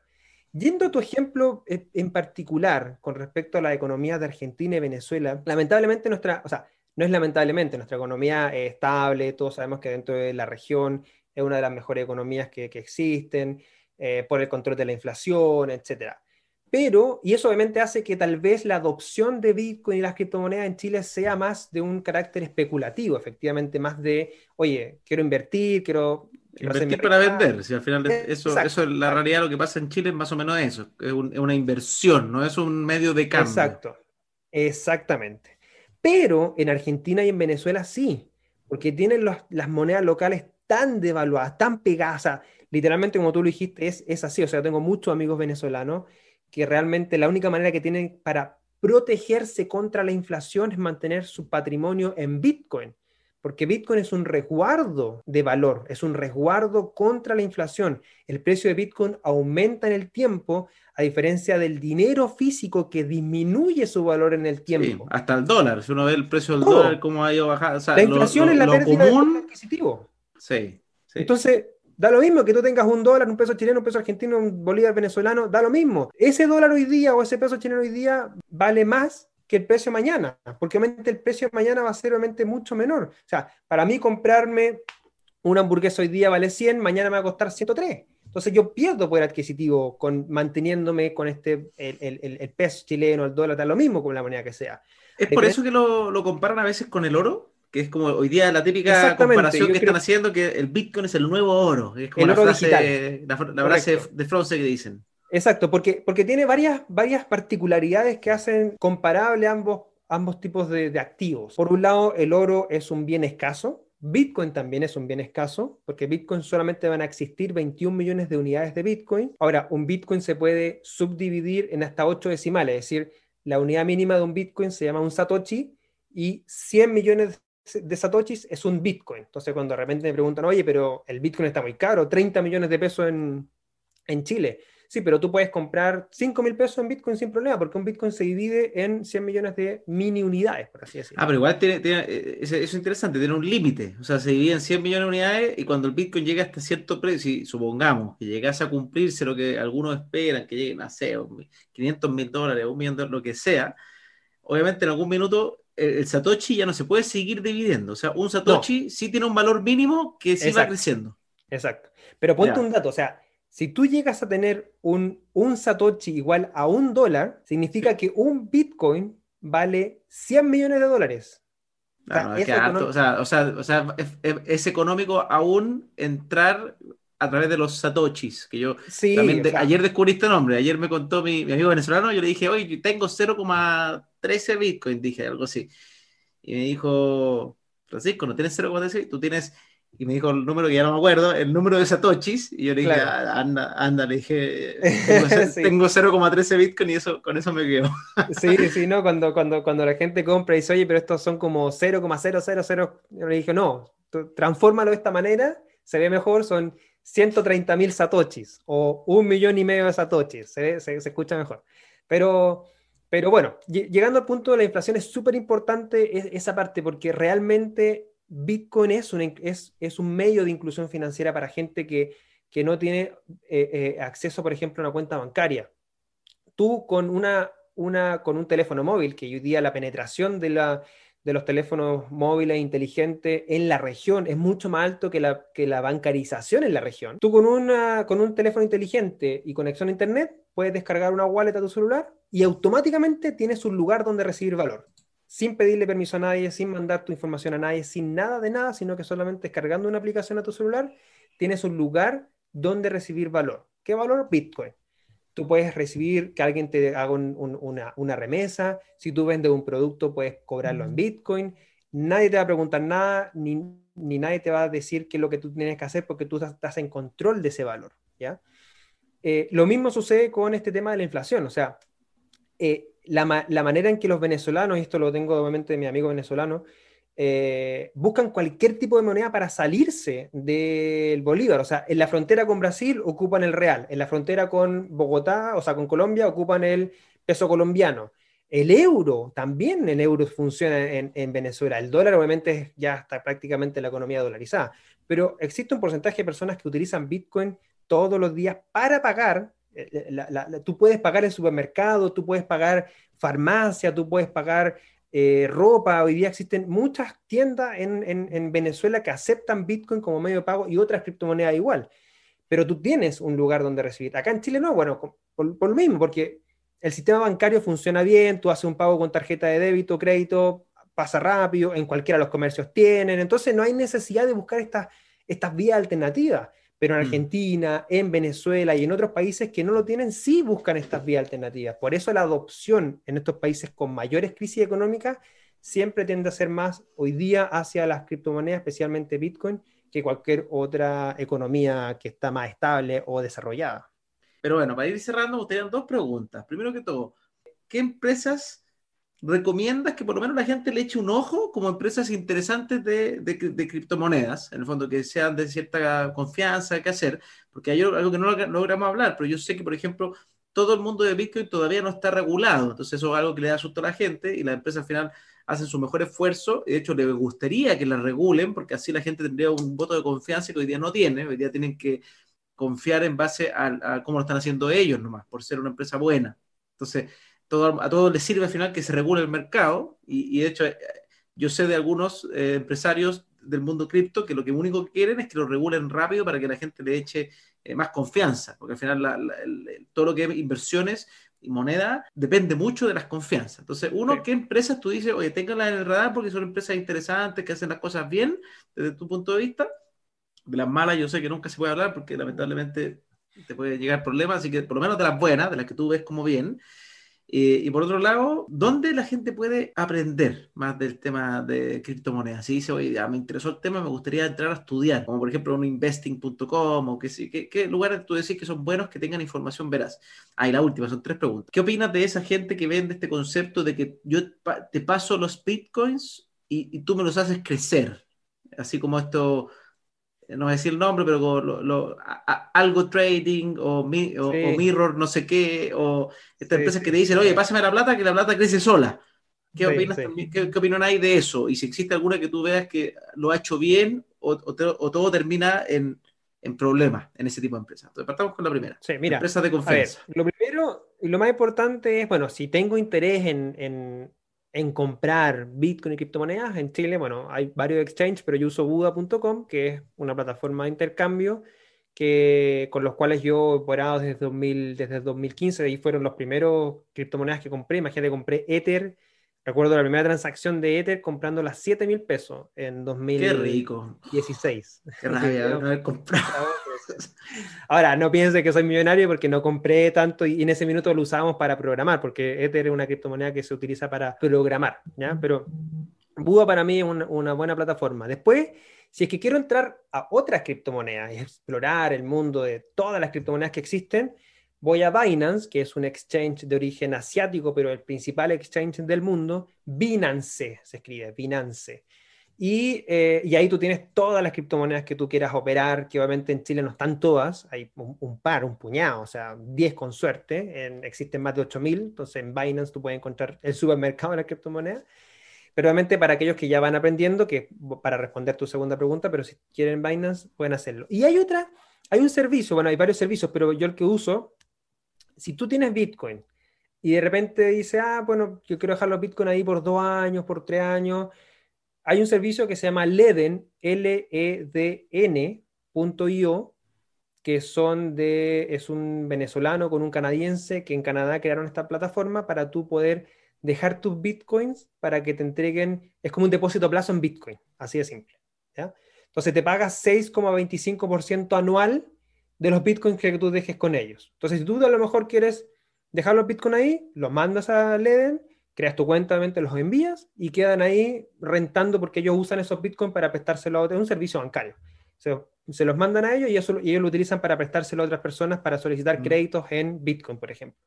B: yendo a tu ejemplo en particular con respecto a la economía de Argentina y Venezuela, lamentablemente nuestra, o sea, No es lamentablemente, nuestra economía es estable, todos sabemos que dentro de la región es una de las mejores economías que, existen, eh, por el control de la inflación, etc. Pero, y eso obviamente hace que tal vez la adopción de Bitcoin y las criptomonedas en Chile sea más de un carácter especulativo, efectivamente, más de, oye, quiero invertir, quiero...
A: Invertir para vender, si al final eso, eso es la realidad, lo que pasa en Chile es más o menos eso, es, una inversión, no es un medio de cambio.
B: Exacto, exactamente. Pero en Argentina y en Venezuela sí, porque tienen las monedas locales tan devaluadas, tan pegadas, literalmente como tú lo dijiste, es, es así, o sea, tengo muchos amigos venezolanos que realmente la única manera que tienen para protegerse contra la inflación es mantener su patrimonio en Bitcoin, porque Bitcoin es un resguardo de valor, es un resguardo contra la inflación. El precio de Bitcoin aumenta en el tiempo, a diferencia del dinero físico que disminuye su valor en el tiempo.
A: hasta el dólar, si uno ve el precio del dólar, cómo ha ido bajando.
B: la inflación es la pérdida común... adquisitivo.
A: Sí, sí.
B: Entonces, Da lo mismo que tú tengas un dólar, un peso chileno, un peso argentino, un bolívar venezolano, da lo mismo. Ese dólar hoy día o ese peso chileno hoy día vale más que el precio mañana, porque obviamente el precio mañana va a ser obviamente mucho menor. O sea, para mí comprarme una hamburguesa hoy día vale 100, mañana me va a costar 103. Entonces yo pierdo poder adquisitivo con manteniéndome con este el, peso chileno, el dólar, da lo mismo con la moneda que sea.
A: ¿Es por eso que lo, lo comparan a veces con el oro? Que es como hoy día la típica comparación que están haciendo, que el Bitcoin es el nuevo oro. Es como la, frase, la, frase, de Frozen que dicen.
B: Exacto, porque, porque tiene varias, varias particularidades que hacen comparable ambos, ambos tipos de, de activos. Por un lado, el oro es un bien escaso, Bitcoin también es un bien escaso, porque Bitcoin solamente van a existir 21 millones de unidades de Bitcoin. Ahora, un Bitcoin se puede subdividir en hasta 8 decimales, es decir, la unidad mínima de un Bitcoin se llama un Satoshi y 100 millones de satoshis es un Bitcoin. Entonces, cuando de repente me preguntan, oye, pero el Bitcoin está muy caro, 30 millones de pesos en, en Chile. Sí, pero tú puedes comprar 5 mil pesos en Bitcoin sin problema, porque un Bitcoin se divide en 100 millones de mini unidades, por así decirlo.
A: Ah, pero igual tiene, eh, eso es interesante, tiene un límite. O sea, se divide en 100 millones de unidades y cuando el Bitcoin llega hasta cierto precio, si supongamos que llegase a cumplirse lo que algunos esperan, que lleguen a ser 500 mil dólares, un millón de lo que sea, obviamente en algún minuto el Satoshi ya no se puede seguir dividiendo. O sea, un Satoshi sí tiene un valor mínimo que sí va creciendo.
B: Exacto. Pero ponte un dato, o sea, si tú llegas a tener un, un Satoshi igual a un dólar, significa que un Bitcoin vale 100 millones de dólares.
A: O sea, es, económico aún entrar a través de los satoshis, que yo también ayer descubrí este nombre, ayer me contó mi, amigo venezolano, yo le dije, oye, tengo 0,13 Bitcoin, dije algo así. Y me dijo, Francisco, no tienes 0,13, tú tienes, y me dijo el número que ya no me acuerdo, el número de satoshis, y yo le dije, ah, anda, anda, le dije, tengo, 0,13 Bitcoin y eso, con eso me quedo.
B: sí, sí, no, cuando, cuando, cuando la gente compra y dice, oye, pero estos son como 0,000, yo le dije, no, transfórmalo de esta manera, se ve mejor, son 130 mil satoshis o un millón y medio de satoshis, se, se, escucha mejor. Pero, pero bueno, llegando al punto de la inflación es súper importante esa parte porque realmente Bitcoin es un, es, es un medio de inclusión financiera para gente que, que no tiene eh, eh, acceso, por ejemplo, a una cuenta bancaria. Tú con, una, una, con un teléfono móvil, que hoy día la penetración de la, de los teléfonos móviles inteligentes en la región es mucho más alto que la, que la bancarización en la región. Tú con, una, con un teléfono inteligente y conexión a Internet puedes descargar una wallet a tu celular y automáticamente tienes un lugar donde recibir valor. Sin pedirle permiso a nadie, sin mandar tu información a nadie, sin nada de nada, sino que solamente descargando una aplicación a tu celular, tienes un lugar donde recibir valor. ¿Qué valor? Bitcoin tú puedes recibir que alguien te haga una, remesa, si tú vendes un producto puedes cobrarlo en Bitcoin, nadie te va a preguntar nada, ni, nadie te va a decir qué es lo que tú tienes que hacer porque tú estás en control de ese valor, ¿ya? Eh, lo mismo sucede con este tema de la inflación, o sea, eh, la, la, manera en que los venezolanos, y esto lo tengo obviamente de mi amigo venezolano, eh, buscan cualquier tipo de moneda para salirse del Bolívar. O sea, en la frontera con Brasil ocupan el real, en la frontera con Bogotá, o sea, con Colombia, ocupan el peso colombiano. El euro, también el euro funciona en, Venezuela. El dólar obviamente ya está prácticamente la economía dolarizada, pero existe un porcentaje de personas que utilizan Bitcoin todos los días para pagar. Eh, tú puedes pagar en supermercado, tú puedes pagar farmacia, tú puedes pagar eh, ropa, hoy día existen muchas tiendas en, Venezuela que aceptan Bitcoin como medio de pago y otras criptomonedas igual. Pero tú tienes un lugar donde recibir. Acá en Chile no, bueno, por, por lo mismo, porque el sistema bancario funciona bien, tú haces un pago con tarjeta de débito, crédito, pasa rápido, en cualquiera de los comercios tienen, entonces no hay necesidad de buscar estas, estas vías alternativas. Pero en mm. Argentina, en Venezuela y en otros países que no lo tienen, sí buscan estas vías alternativas. Por eso la adopción en estos países con mayores crisis económicas siempre tiende a ser más hoy día hacia las criptomonedas, especialmente Bitcoin, que cualquier otra economía que está más estable o desarrollada.
A: Pero bueno, para ir cerrando, me gustaría dos preguntas. Primero que todo, ¿qué empresas recomiendas que por lo menos la gente le eche un ojo como empresas interesantes de, de, criptomonedas, en el fondo que sean de cierta confianza, qué hacer, porque hay algo que no logramos hablar, pero yo sé que, por ejemplo, todo el mundo de Bitcoin todavía no está regulado, entonces eso es algo que le da susto a la gente y las empresas al final hacen su mejor esfuerzo, y de hecho les gustaría que la regulen, porque así la gente tendría un voto de confianza que hoy día no tiene, hoy día tienen que confiar en base a, a cómo lo están haciendo ellos nomás, por ser una empresa buena. Entonces, a todos les sirve al final que se regule el mercado y, de hecho eh, yo sé de algunos eh, empresarios del mundo cripto que lo que único que quieren es que lo regulen rápido para que la gente le eche eh, más confianza, porque al final todo lo que es inversiones y moneda depende mucho de las confianzas. Entonces, uno, ¿qué empresas tú dices, oye, ténganlas en el radar porque son empresas interesantes, que hacen las cosas bien desde tu punto de vista? De las malas yo sé que nunca se puede hablar porque lamentablemente te puede llegar problemas, así que por lo menos de las buenas, de las que tú ves como bien. Eh, y por otro lado, ¿dónde la gente puede aprender más del tema de criptomonedas? Si dice, oye, ya me interesó el tema, me gustaría entrar a estudiar, como por ejemplo un investing.com o qué, qué, qué lugares tú decís que son buenos que tengan información veraz. Ah, y la última, son tres preguntas. ¿Qué opinas de esa gente que vende este concepto de que yo te paso los bitcoins y, y tú me los haces crecer? Así como esto no decir el nombre, pero lo, algo trading o, mirror no sé qué, o estas empresas que te dicen, oye, pásame la plata, que la plata crece sola. ¿Qué, opinas, ¿qué, ¿Qué, opinión hay de eso? Y si existe alguna que tú veas que lo ha hecho bien o, todo termina en, en, problemas en ese tipo de empresas. Entonces, partamos con la primera.
B: Sí, mira. Empresas de confianza. lo primero y lo más importante es, bueno, si tengo interés en en comprar Bitcoin y criptomonedas. En Chile, bueno, hay varios exchanges, pero yo uso Buda.com, que es una plataforma de intercambio que, con los cuales yo he operado desde, 2000, desde 2015, ahí fueron los primeros criptomonedas que compré. Imagínate, compré Ether. Recuerdo la primera transacción de Ether comprando las 7 mil pesos en 2016. Qué rico. Qué rabia haber comprado. Ahora, no piense que soy millonario porque no compré tanto y en ese minuto lo usábamos para programar, porque Ether es una criptomoneda que se utiliza para programar. Pero Buda para mí es una, buena plataforma. Después, si es que quiero entrar a otras criptomonedas y explorar el mundo de todas las criptomonedas que existen, voy a Binance, que es un exchange de origen asiático, pero el principal exchange del mundo, Binance, se escribe, Binance. Eh, y, ahí tú tienes todas las criptomonedas que tú quieras operar, que obviamente en Chile no están todas, hay un, par, un puñado, o sea, 10 con suerte, en, existen más de 8000, entonces en Binance tú puedes encontrar el supermercado de las criptomonedas. Pero obviamente para aquellos que ya van aprendiendo, que para responder tu segunda pregunta, pero si quieren Binance, pueden hacerlo. Y hay otra, hay un servicio, bueno, hay varios servicios, pero yo el que uso, si tú tienes Bitcoin y de repente dice, ah, bueno, yo quiero dejar los Bitcoin ahí por dos años, por tres años, hay un servicio que se llama Leden, L-E-D-N.io, que son de, es un venezolano con un canadiense que en Canadá crearon esta plataforma para tú poder dejar tus bitcoins para que te entreguen, es como un depósito a plazo en bitcoin, así de simple. Entonces te pagas 6,25% anual de los bitcoins que tú dejes con ellos. Entonces si tú a lo mejor quieres dejar los bitcoins ahí, los mandas a Leden creas tu cuenta, los envías y quedan ahí rentando porque ellos usan esos bitcoins para prestárselo a otros. Es un servicio bancario. Se, los mandan a ellos y, eso, y, ellos lo utilizan para prestárselo a otras personas para solicitar mm. créditos en bitcoin, por ejemplo.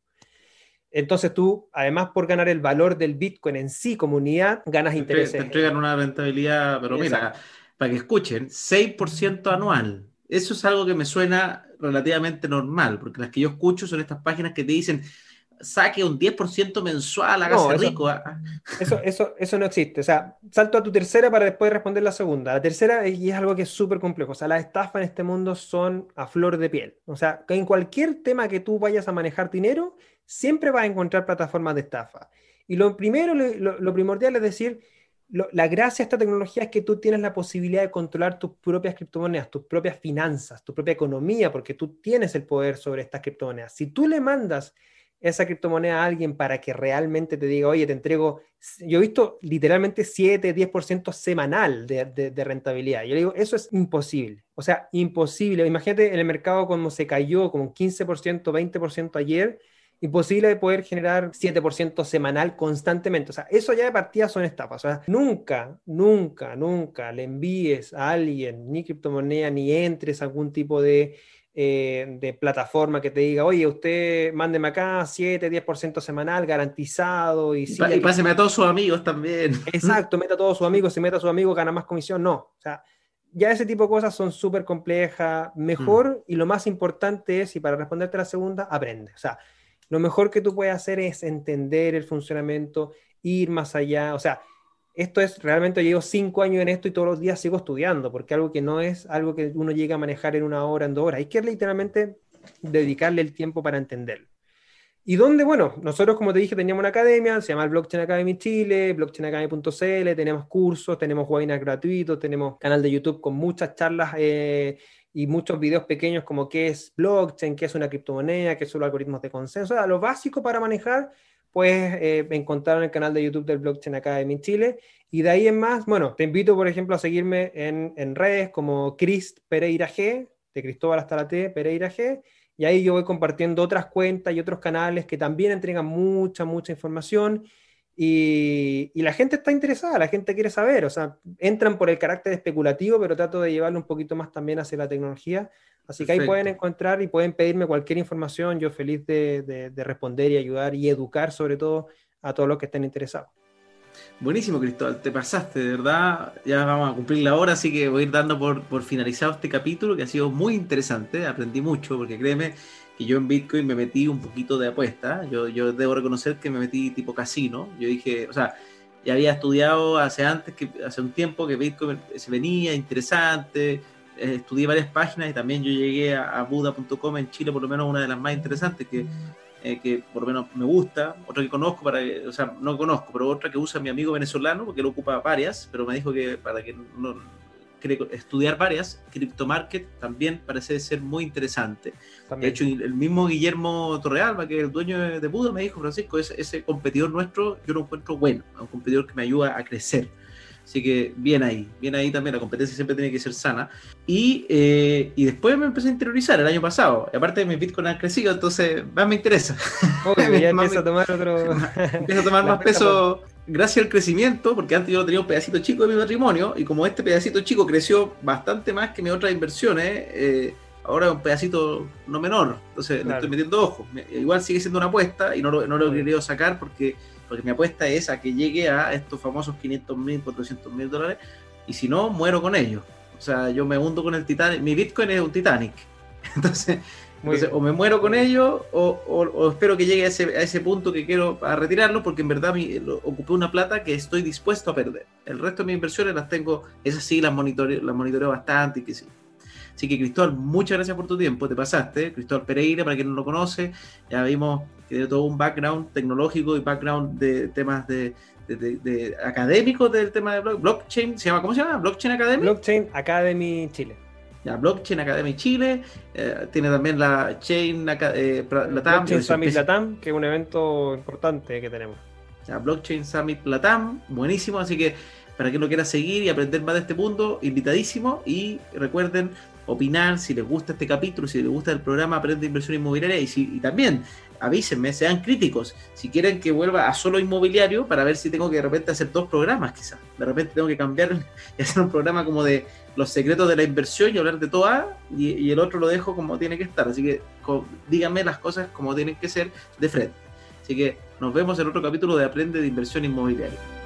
B: Entonces tú, además por ganar el valor del bitcoin en sí como unidad, ganas intereses.
A: Te entregan una rentabilidad, pero mira, para que escuchen, 6% anual. Eso es algo que me suena relativamente normal, porque las que yo escucho son estas páginas que te dicen saque un 10% mensual, hágase rico.
B: Ah. Eso, eso, eso no existe. O sea, salto a tu tercera para después responder la segunda. La tercera, y es algo que es súper complejo. O sea, las estafas en este mundo son a flor de piel. O sea, en cualquier tema que tú vayas a manejar dinero, siempre vas a encontrar plataformas de estafa. Y lo primero, lo, primordial es decir, la gracia de esta tecnología es que tú tienes la posibilidad de controlar tus propias criptomonedas, tus propias finanzas, tu propia economía, porque tú tienes el poder sobre estas criptomonedas. Si tú le mandas esa criptomoneda a alguien para que realmente te diga, oye, te entrego, yo he visto literalmente 7, 10% semanal de, de, rentabilidad. Yo le digo, eso es imposible. O sea, imposible. Imagínate en el mercado cuando se cayó como 15%, 20% ayer, imposible de poder generar 7% semanal constantemente. O sea, eso ya de partida son estafas. O sea, nunca, nunca, nunca le envíes a alguien ni criptomoneda ni entres a algún tipo de eh, de plataforma que te diga, oye, usted mándeme acá 7, 10% semanal garantizado. Y,
A: sí, y páseme a todos sus amigos también.
B: Exacto, meta a todos sus amigos, si meta a sus amigos gana más comisión. No, o sea, ya ese tipo de cosas son súper complejas. Mejor mm. y lo más importante es, y para responderte a la segunda, aprende. O sea, lo mejor que tú puedes hacer es entender el funcionamiento, ir más allá. O sea, esto es realmente, llevo cinco años en esto y todos los días sigo estudiando, porque algo que no es algo que uno llega a manejar en una hora, en dos horas. Hay que literalmente dedicarle el tiempo para entenderlo. Y donde, bueno, nosotros como te dije teníamos una academia, se llama el Blockchain Academy Chile, blockchainacademy.cl, tenemos cursos, tenemos webinars gratuitos, tenemos canal de YouTube con muchas charlas eh, y muchos videos pequeños como qué es blockchain, qué es una criptomoneda, qué son los algoritmos de consenso, o lo básico para manejar puedes eh, encontrar en el canal de YouTube del Blockchain Academy Chile. Y de ahí en más, bueno, te invito, por ejemplo, a seguirme en, en redes como Crist Pereira G, de Cristóbal hasta la T, Pereira G. Y ahí yo voy compartiendo otras cuentas y otros canales que también entregan mucha, mucha información. Y, y, la gente está interesada, la gente quiere saber, o sea, entran por el carácter especulativo, pero trato de llevarlo un poquito más también hacia la tecnología Así que ahí pueden encontrar y pueden pedirme cualquier información. Yo feliz de, responder y ayudar y educar sobre todo a todos los que estén interesados.
A: Buenísimo, Cristóbal, te pasaste, de verdad. Ya vamos a cumplir la hora, así que voy a ir dando por, por finalizado este capítulo que ha sido muy interesante. Aprendí mucho, porque créeme que yo en Bitcoin me metí un poquito de apuesta. Yo, yo debo reconocer que me metí tipo casino. Yo dije, o sea, ya había estudiado hace antes, que hace un tiempo, que Bitcoin se venía interesante, eh, estudié varias páginas y también yo llegué a, Buda.com en Chile, por lo menos una de las más interesantes que, eh, que por lo menos me gusta, otra que conozco, para o sea, no conozco, pero otra que usa mi amigo venezolano, porque él ocupa varias, pero me dijo que para que no, estudiar varias, CryptoMarket también parece ser muy interesante. De hecho, el mismo Guillermo Torrealba, que es el dueño de, Buda, me dijo, Francisco, ese, ese competidor nuestro yo lo encuentro bueno, un competidor que me ayuda a crecer. Así que bien ahí, bien ahí también, la competencia siempre tiene que ser sana. Y, eh, y después me empecé a interiorizar el año pasado. Y aparte mi Bitcoin ha crecido, entonces más me interesa.
B: ya empieza a tomar otro...
A: empieza a tomar más peso gracias al crecimiento, porque antes yo tenía un pedacito chico de mi patrimonio y como este pedacito chico creció bastante más que mis otras inversiones, eh, ahora es un pedacito no menor. Entonces le estoy metiendo ojo. Igual sigue siendo una apuesta y no lo, no lo he querido sacar porque porque mi apuesta es a que llegue a estos famosos 500 mil, 400 mil dólares, y si no, muero con ellos. O sea, yo me hundo con el Titanic, mi Bitcoin es un Titanic. Entonces, o me muero con ellos o, espero que llegue a ese, a ese, punto que quiero para retirarlo porque en verdad mi, ocupé una plata que estoy dispuesto a perder. El resto de mis inversiones las tengo, esas sí las monitoreo, las monitoreo bastante y que sí. Así que Cristóbal, muchas gracias por tu tiempo, te pasaste. Cristóbal Pereira, para quien no lo conoce, ya vimos que tiene todo un background tecnológico y background de temas de, académicos del tema de blockchain. ¿Se llama, ¿Cómo se llama? ¿Blockchain Academy?
B: Blockchain Academy Chile.
A: Ya, Blockchain Academy Chile, eh, tiene también la Chain eh,
B: Latam. Blockchain Summit Latam, que es un evento importante que tenemos.
A: Ya, Blockchain Summit Latam, buenísimo, así que para quien lo quiera seguir y aprender más de este mundo, invitadísimo. Y recuerden opinar si les gusta este capítulo, si les gusta el programa Aprende Inversión Inmobiliaria y, si, también avísenme, sean críticos. Si quieren que vuelva a solo inmobiliario, para ver si tengo que de repente hacer dos programas, quizás. De repente tengo que cambiar y hacer un programa como de los secretos de la inversión y hablar de toda, y, y el otro lo dejo como tiene que estar. Así que díganme las cosas como tienen que ser de frente. Así que nos vemos en otro capítulo de Aprende de Inversión Inmobiliaria.